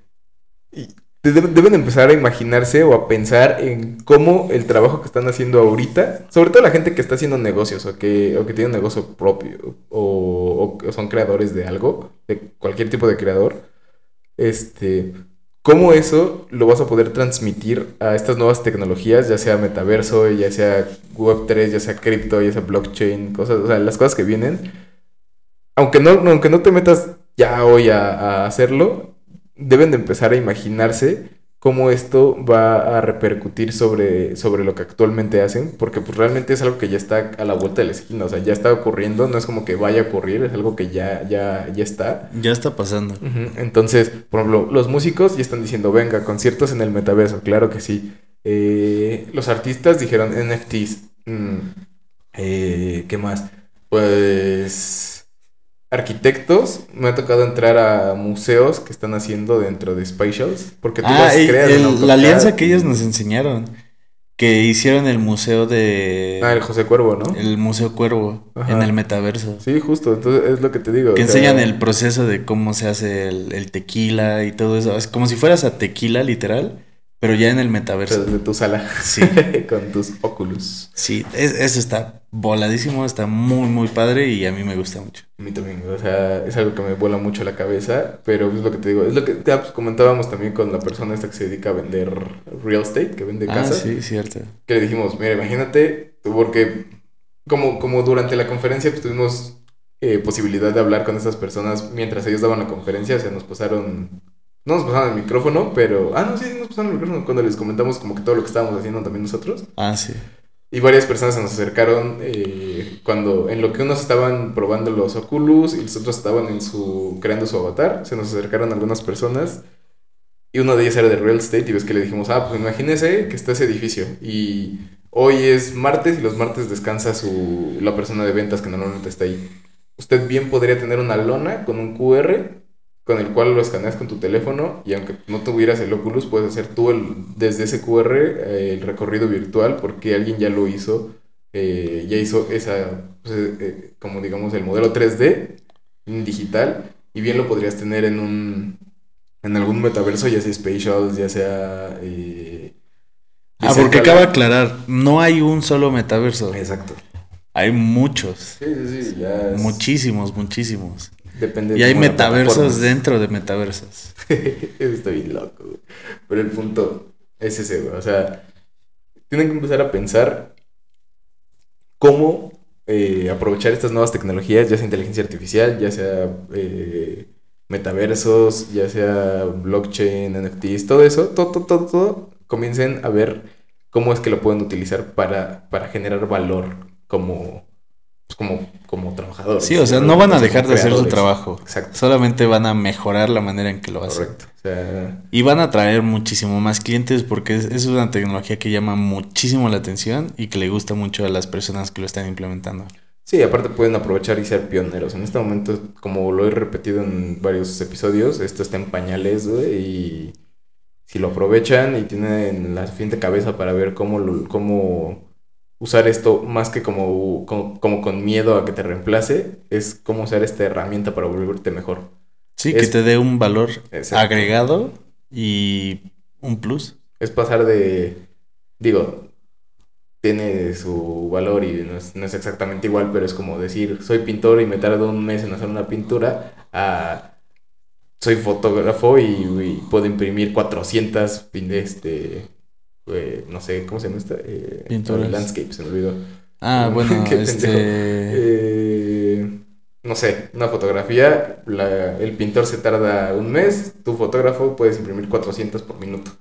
deben empezar a imaginarse o a pensar en cómo el trabajo que están haciendo ahorita, sobre todo la gente que está haciendo negocios o que, o que tiene un negocio propio o, o son creadores de algo, de cualquier tipo de creador, este ¿Cómo eso lo vas a poder transmitir a estas nuevas tecnologías, ya sea metaverso, ya sea Web3, ya sea cripto, ya sea blockchain, cosas, o sea, las cosas que vienen? Aunque no, aunque no te metas ya hoy a, a hacerlo, deben de empezar a imaginarse cómo esto va a repercutir sobre, sobre lo que actualmente hacen, porque pues realmente es algo que ya está a la vuelta de la esquina, o sea, ya está ocurriendo, no es como que vaya a ocurrir, es algo que ya, ya, ya está. Ya está pasando. Entonces, por ejemplo, los músicos ya están diciendo, venga, conciertos en el metaverso, claro que sí. Eh, los artistas dijeron NFTs. Mm, eh, ¿Qué más? Pues arquitectos, me ha tocado entrar a museos que están haciendo dentro de Spatials, porque tú ah, la alianza que ellos nos enseñaron, que hicieron el museo de... Ah, el José Cuervo, ¿no? El Museo Cuervo, en el metaverso. Sí, justo, entonces es lo que te digo. Que enseñan el proceso de cómo se hace el, el, tequila y todo eso, es como si fueras a tequila, literal. Pero ya en el metaverso. desde tu sala. Sí. Con tus óculos. Sí, eso está voladísimo, está muy, muy padre y a mí me gusta mucho. A mí también, o sea, es algo que me vuela mucho la cabeza, pero es lo que te digo, es lo que te comentábamos también con la persona esta que se dedica a vender real estate, que vende ah, casas. sí, cierto. Que le dijimos, mira, imagínate, porque como, como durante la conferencia pues, tuvimos eh, posibilidad de hablar con estas personas mientras ellos daban la conferencia, o sea, nos pasaron no nos pasaron el micrófono, pero. Ah, no, sí, nos pasaron el micrófono cuando les comentamos como que todo lo que estábamos haciendo también nosotros. Ah, sí. Y varias personas se nos acercaron eh, cuando en lo que unos estaban probando los Oculus y los otros estaban en su creando su avatar, se nos acercaron algunas personas y uno de ellas era de real estate y ves que le dijimos, ah, pues imagínese que está ese edificio y hoy es martes y los martes descansa su, la persona de ventas que normalmente está ahí. Usted bien podría tener una lona con un QR con el cual lo escaneas con tu teléfono y aunque no tuvieras el Oculus, puedes hacer tú el, desde ese QR eh, el recorrido virtual porque alguien ya lo hizo, eh, ya hizo esa, pues, eh, como digamos, el modelo 3D digital y bien lo podrías tener en un, en algún metaverso, ya sea Spatial, ya sea... ah, porque acaba de aclarar, no hay un solo metaverso. Exacto. Hay muchos. Sí, sí, sí, ya Muchísimos, muchísimos. Depende y hay metaversos dentro de metaversos. Estoy loco, güey. Pero el punto es ese, güey. O sea, tienen que empezar a pensar cómo eh, aprovechar estas nuevas tecnologías, ya sea inteligencia artificial, ya sea eh, metaversos, ya sea blockchain, NFTs, todo eso, todo, todo, todo, todo, comiencen a ver cómo es que lo pueden utilizar para, para generar valor como, pues, como, como trabajadores. Sí, o sea, no van a dejar de hacer su trabajo. Exacto. Solamente van a mejorar la manera en que lo hacen. Correcto. O sea, Y van a traer muchísimo más clientes porque es, es una tecnología que llama muchísimo la atención y que le gusta mucho a las personas que lo están implementando. Sí, aparte pueden aprovechar y ser pioneros. En este momento, como lo he repetido en varios episodios, esto está en pañales, güey, y si lo aprovechan y tienen la suficiente cabeza para ver cómo, lo- cómo usar esto más que como, como, como con miedo a que te reemplace, es cómo usar esta herramienta para volverte mejor. Sí, Es- que te dé un valor Exacto. agregado y un plus. Es pasar de, digo, tiene su valor y no es, no es exactamente igual, pero es como decir, soy pintor y me tardo un mes en hacer una pintura, a soy fotógrafo y, y puedo imprimir 400, pin- este, eh, no sé, ¿cómo se llama esta? Eh, Pinturas. Landscape, se me olvidó. Ah, bueno, Qué este... Eh, no sé, una fotografía, la- el pintor se tarda un mes, tu fotógrafo puedes imprimir 400 por minuto.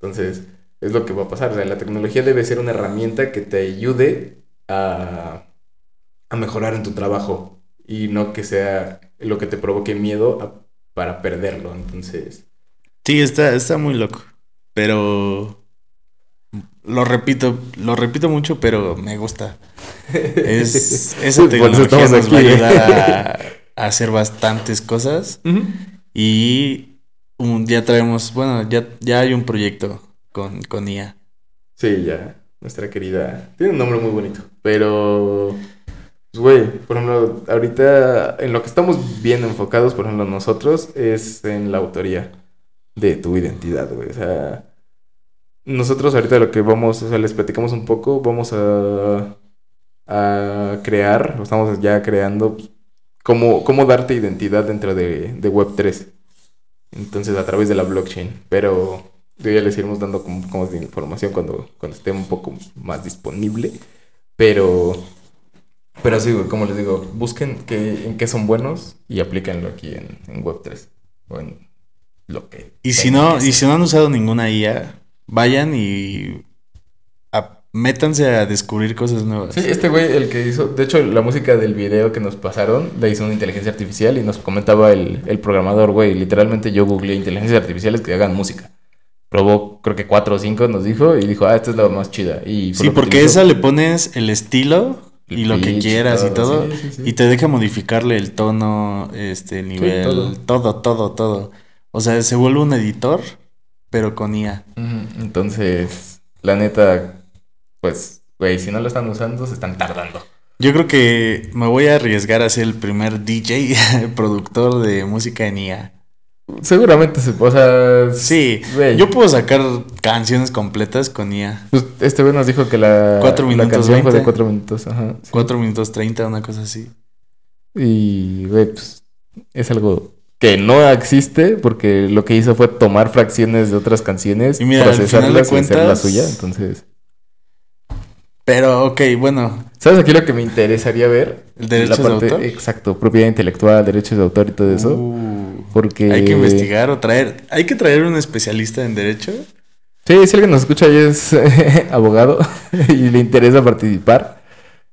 Entonces, es lo que va a pasar. O sea, la tecnología debe ser una herramienta que te ayude a, a mejorar en tu trabajo y no que sea lo que te provoque miedo a- para perderlo. Entonces, Sí, está, está muy loco. Pero lo repito, lo repito mucho, pero me gusta. Es, esa Por eso tecnología nos va a aquí. ayudar a, a hacer bastantes cosas. Y un- ya traemos, bueno, ya, ya hay un proyecto con, con IA. Sí, ya. Nuestra querida. Tiene un nombre muy bonito. Pero. Pues, güey, por ejemplo, ahorita en lo que estamos bien enfocados, por ejemplo, nosotros, es en la autoría de tu identidad, güey. O sea. Nosotros ahorita lo que vamos, o sea, les platicamos un poco, vamos a. a crear, estamos ya creando pues, cómo, cómo darte identidad dentro de, de Web3. Entonces, a través de la blockchain. Pero yo ya les iremos dando como, como de información cuando, cuando esté un poco más disponible. Pero, pero sí, como les digo, busquen qué, en qué son buenos y aplíquenlo aquí en, en Web3. O en lo que. Y si no, y si no han usado ninguna IA, vayan y a- métanse a descubrir cosas nuevas. Sí, este güey, el que hizo, de hecho, la música del video que nos pasaron, la hizo una inteligencia artificial y nos comentaba el, el programador, güey, literalmente yo googleé inteligencias artificiales que hagan música. Probó, creo que cuatro o cinco nos dijo y dijo, ah, esta es la más chida. Y Sí, porque utilizó. esa le pones el estilo El y lo que pitch quieras y todo, todo. sí, sí, sí. Y te deja modificarle el tono, este, el nivel, todo. todo. todo, todo, O sea, se vuelve un editor, pero con IA. Entonces, la neta, pues, güey, si no lo están usando, se están tardando. Yo creo que me voy a arriesgar a ser el primer DJ productor de música en IA. Seguramente se, o sea, Sí, güey. yo puedo sacar canciones completas con IA. Pues, este güey nos dijo que la, Cuatro la minutos canción fue de 20. cuatro minutos, ajá. sí. 4 minutos 30, una cosa así. Y, güey, pues, es algo que no existe porque lo que hizo fue tomar fracciones de otras canciones, Y mira, procesarlas y hacer la cuentas- suya. Entonces, Pero, ok, bueno, ¿sabes aquí lo que me interesaría ver? ¿El derechos La de autor? Exacto, propiedad intelectual, derechos de autor y todo eso. Uh, porque... hay que investigar o traer. Hay que traer un especialista en derecho. Sí, si alguien nos escucha y es abogado y le interesa participar.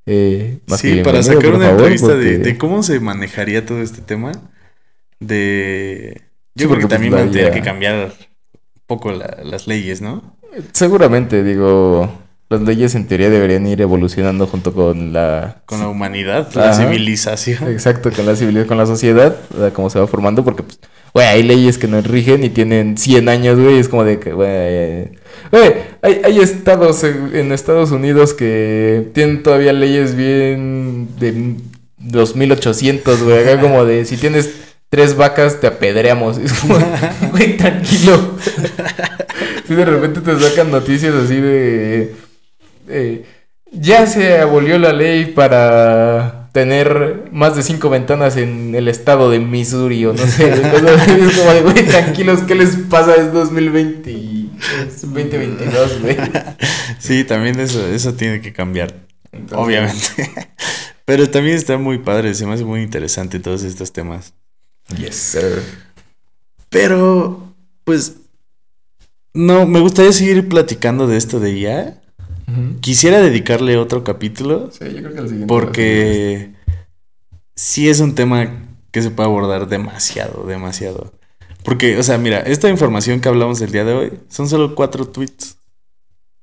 eh, más que Sí, para sacar una favor, entrevista de cómo se manejaría todo este tema. De. Yo Sí, creo que también pues, van a tener la- que cambiar un poco la- las leyes, ¿no? Seguramente, digo, las leyes en teoría deberían ir evolucionando junto con la... Con la humanidad, la civilización. Exacto, con la civilización, con la sociedad, o sea, cómo se va formando, porque, pues, güey, hay leyes que nos rigen y tienen 100 años, güey, es como de que, güey, güey, hay, hay estados en, en Estados Unidos que tienen todavía leyes bien de los 1800, güey, acá como de, si tienes tres vacas, te apedreamos, es como, güey, tranquilo. Si de repente te sacan noticias así de... eh, ya se abolió la ley para tener más de cinco ventanas en el estado de Missouri o no sé. es como de, güey, tranquilos, ¿qué les pasa? Es 2020 y es 2022, güey. Sí, también eso, eso tiene que cambiar. Entonces, Obviamente. Pero también está muy padre, se me hace muy interesante todos estos temas. Yes, sir. Pero, pues, no, me gustaría seguir platicando de esto de IA. Quisiera dedicarle otro capítulo. Sí, yo creo que el siguiente. Porque sí es un tema que se puede abordar demasiado, demasiado. Porque, o sea, mira, esta información que hablamos el día de hoy son solo cuatro tweets.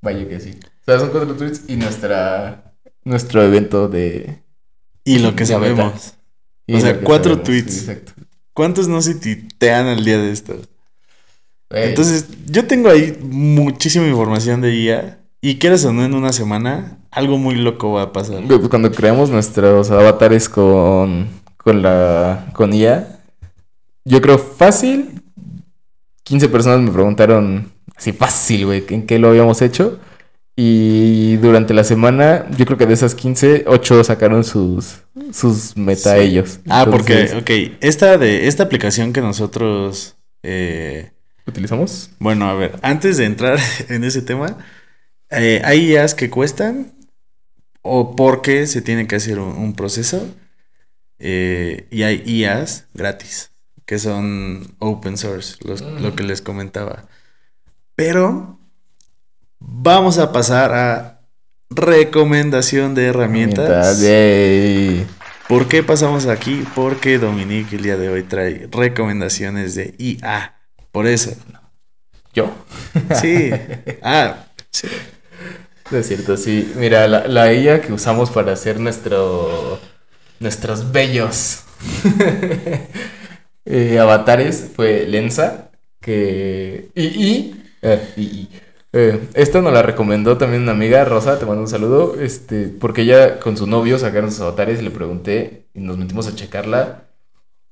Vaya que sí. O sea, son cuatro tweets y nuestra nuestro evento de. Y lo que sabemos. o sea, cuatro tweets. exacto. ¿Cuántos no se titean al día de esto? Entonces, yo tengo ahí muchísima información de IA. Y quieres o no, en una semana, algo muy loco va a pasar. Pues, cuando creamos nuestros avatares con, con la con IA, yo creo fácil. 15 personas me preguntaron, así fácil, güey, ¿en qué lo habíamos hecho? Y durante la semana, yo creo que de esas 15, 8 sacaron sus, sus meta ellos. Ah, porque, ok, esta, de, esta aplicación que nosotros... Eh, ¿Utilizamos? Bueno, a ver, antes de entrar en ese tema, eh, hay IAs que cuestan o porque se tiene que hacer un, proceso eh, y hay IAs gratis, que son open source, lo que les comentaba. Pero Vamos a pasar a recomendación de herramientas. ¿Por qué pasamos aquí? Porque Dominique el día de hoy trae recomendaciones de IA. Por eso. ¿Yo? Sí. Ah, sí. Es cierto, sí. Mira, la, IA que usamos para hacer nuestro, nuestros bellos eh, avatares fue Lensa. Que. Y. y, eh, y eh, esta nos la recomendó también una amiga, Rosa, te mando un saludo, este, porque ella con su novio sacaron sus avatares y le pregunté y nos metimos a checarla.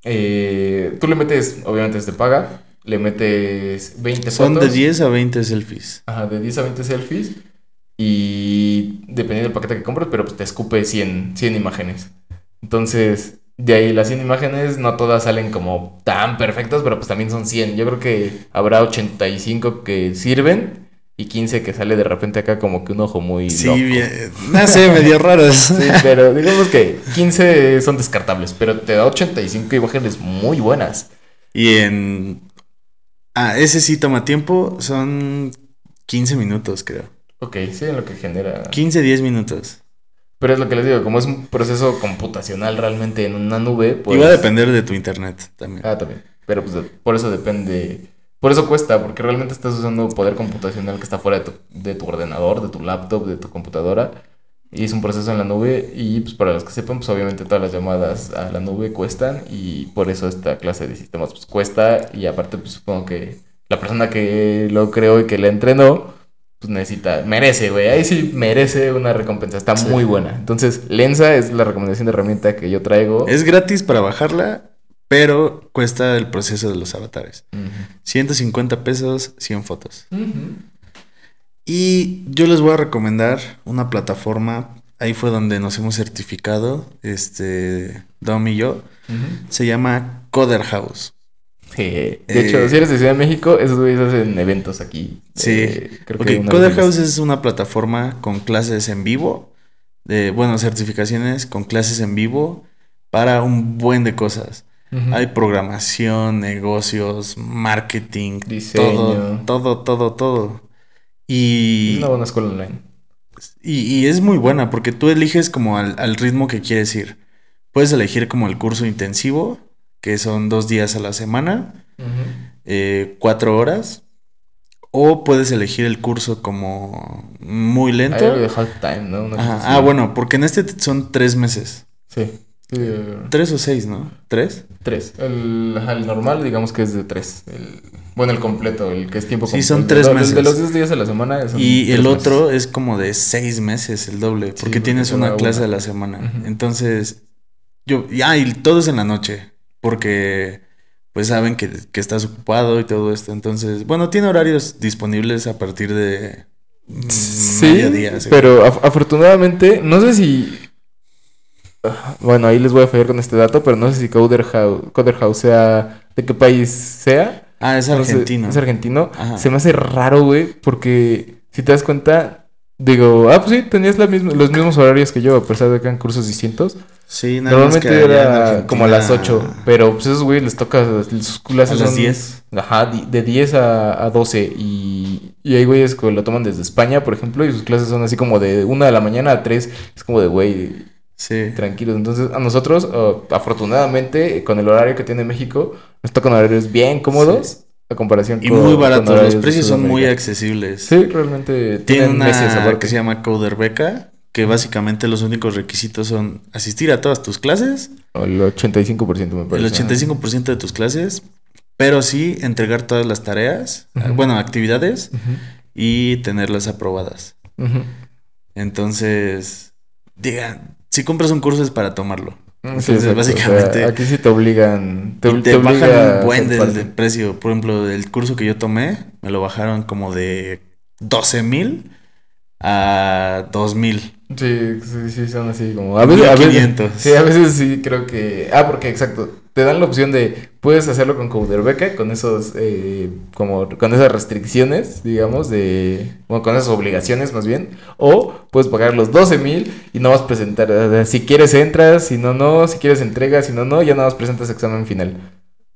Eh, tú le metes, obviamente te paga, le metes 20 Son de 10 a 20 selfies. Ajá, de 10 a 20 selfies y dependiendo del paquete que compres, pero pues te escupe 100, 100 imágenes. Entonces, de ahí las 100 imágenes no todas salen como tan perfectas, pero pues también son 100. Yo creo que habrá 85 que sirven y 15 que sale de repente acá como que un ojo muy sí, Bien, no sé, medio raros. sí, pero digamos que 15 son descartables, pero te da 85 imágenes muy buenas. Y en... Ah, ese sí toma tiempo, son 15 minutos creo. Ok, sí, en lo que genera... 15, 10 minutos. Pero es lo que les digo, como es un proceso computacional realmente en una nube, pues... Y va a depender de tu internet también. Ah, también. Pero pues por eso depende por eso cuesta, porque realmente estás usando poder computacional que está fuera de tu, de tu ordenador, de tu laptop, de tu computadora. Y es un proceso en la nube y pues para los que sepan, pues obviamente todas las llamadas a la nube cuestan y por eso esta clase de sistemas pues cuesta y aparte pues supongo que la persona que lo creó y que le entrenó pues necesita, merece, güey, ahí sí merece una recompensa, está muy buena. Entonces, Lensa es la recomendación de herramienta que yo traigo. Es gratis para bajarla pero cuesta el proceso de los avatares. 150 pesos, 100 fotos. Y yo les voy a recomendar una plataforma. Ahí fue donde nos hemos certificado, este, Dom y yo. Se llama Coder House. de hecho, eh, si eres de Ciudad de México, esos güeyes hacen eventos aquí. Sí. Eh, creo que Coder House es una plataforma con clases en vivo. De, bueno, certificaciones con clases en vivo para un buen de cosas. Hay programación, negocios, marketing, diseño. Todo, todo, todo, todo. Y... Es una buena escuela online. Y, es muy buena porque tú eliges como al, ritmo que quieres ir. Puedes elegir como el curso intensivo, que son dos días a la semana, eh, cuatro horas. O puedes elegir el curso como muy lento. de half time, ¿no? Ah, bueno, porque en este son tres meses. Sí. Tres o seis, ¿no? ¿Tres? Tres. El, normal, digamos que es de tres. El, bueno, el completo, el que es tiempo completo. Sí, son tres meses. de los 10 días a la semana. y el otro es como de seis meses, el doble, porque tienes una clase a la semana. Entonces, yo, ya, y todo es en la noche, porque pues saben que, que, estás ocupado y todo esto. Entonces, bueno, tiene horarios disponibles a partir de sí, Pero afortunadamente, no sé si bueno, ahí les voy a fallar con este dato, pero no sé si Coder House, sea de qué país sea. Ah, es argentino. es argentino. Se me hace raro, güey, porque si te das cuenta, digo, ah, pues sí, tenías la misma, los mismos horarios que yo, a pesar de que eran cursos distintos. Sí, nada más Normalmente en era como a las 8, pero pues esos güeyes les toca, sus clases A las son- 10. Ajá, de 10 a, a 12 y, y hay güeyes que lo toman desde España, por ejemplo, y sus clases son así como de 1 de la mañana a 3, es como de güey, Sí. tranquilos. Entonces, a nosotros, afortunadamente, con el horario que tiene México, nos tocan horarios bien cómodos a comparación Y con muy con baratos, los precios son muy accesibles. Sí, realmente meses una que se llama Coder Beca, que básicamente los únicos requisitos son asistir a todas tus clases, El 85% me el parece. 85% de tus clases, pero sí entregar todas las tareas, Ujú. bueno, actividades y tenerlas aprobadas. Entonces, digan, si compras un curso es para tomarlo. Sí, Entonces, exacto, o sea, básicamente- aquí sí te obligan. Te, y te, te obliga bajan un buen del, precio. Por ejemplo, el curso que yo tomé, me lo bajaron como de 12 mil a 2 mil. Sí, sí, sí, son así como. A veces, a veces, 1500. sí, a veces sí creo que. Ah, porque exacto. Te dan la opción de. Puedes hacerlo con Coder Beca, con esos. Eh, como. Con esas restricciones, digamos, de. Bueno, con esas obligaciones más bien. O puedes pagar los 12 mil y no vas a presentar. o sea, Si quieres, entras. Si no, no. Si quieres, entregas. Si no, no. Ya nada más presentas examen final.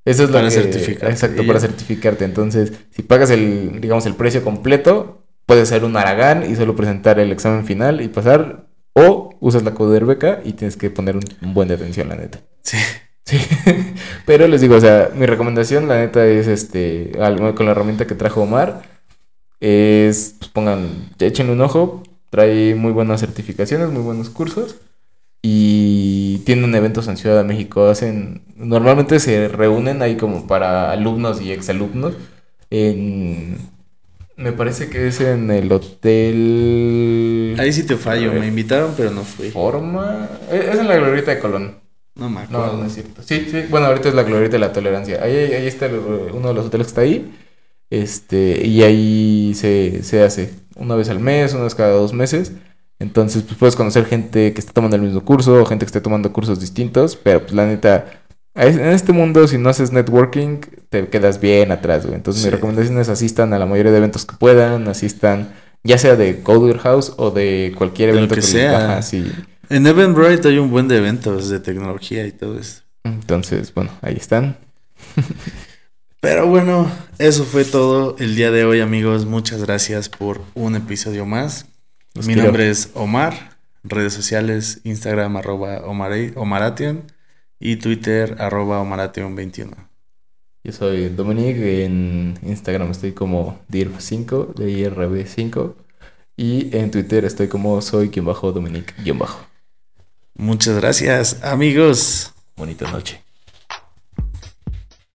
Eso es lo Para que. certificarte, Exacto, y para certificarte. Entonces, si pagas el, digamos, el precio completo, puedes ser un Aragán y solo presentar el examen final y pasar. O usas la Coder Beca y tienes que poner un, un buen de atención, la neta. Sí. Sí. Pero les digo, o sea, mi recomendación, la neta, es este. con la herramienta que trajo Omar. Es. Pues pongan. Échenle un ojo. Trae muy buenas certificaciones, muy buenos cursos. Y tienen eventos en Ciudad de México. Hacen. Normalmente se reúnen ahí como para alumnos y exalumnos. En. Me parece que es en el hotel. Ahí sí te fallo. Me invitaron, pero no fui. Forma. Es es en la glorieta de Colón. No me No, acuerdo. no es cierto. Sí, sí. Bueno, ahorita es la glorieta de la tolerancia. Ahí, ahí está el- uno de los hoteles que está ahí. Este, y ahí se, se hace una vez al mes, una vez cada dos meses. Entonces, pues puedes conocer gente que está tomando el mismo curso, o gente que esté tomando cursos distintos. Pero, pues la neta, en este mundo, si no haces networking, te quedas bien atrás, güey. Entonces, mi Sí. recomendación es asistan a la mayoría de eventos que puedan, asistan, ya sea de Coder House o de cualquier De evento que les- sea. Ajá, sí. En Eventbrite hay un buen de eventos de tecnología y todo eso. Entonces, bueno, ahí están. Pero bueno, eso fue todo el día de hoy, amigos. Muchas gracias por un episodio más. Los Mi quiero. nombre es Omar. Redes sociales, Instagram arroba Omar- Omaration y Twitter arroba Omaration21. Yo soy Dominic, en Instagram estoy como DIRB5, DIRB5, y en Twitter estoy como soy-Dominic-. Muchas gracias, amigos. Bonita noche.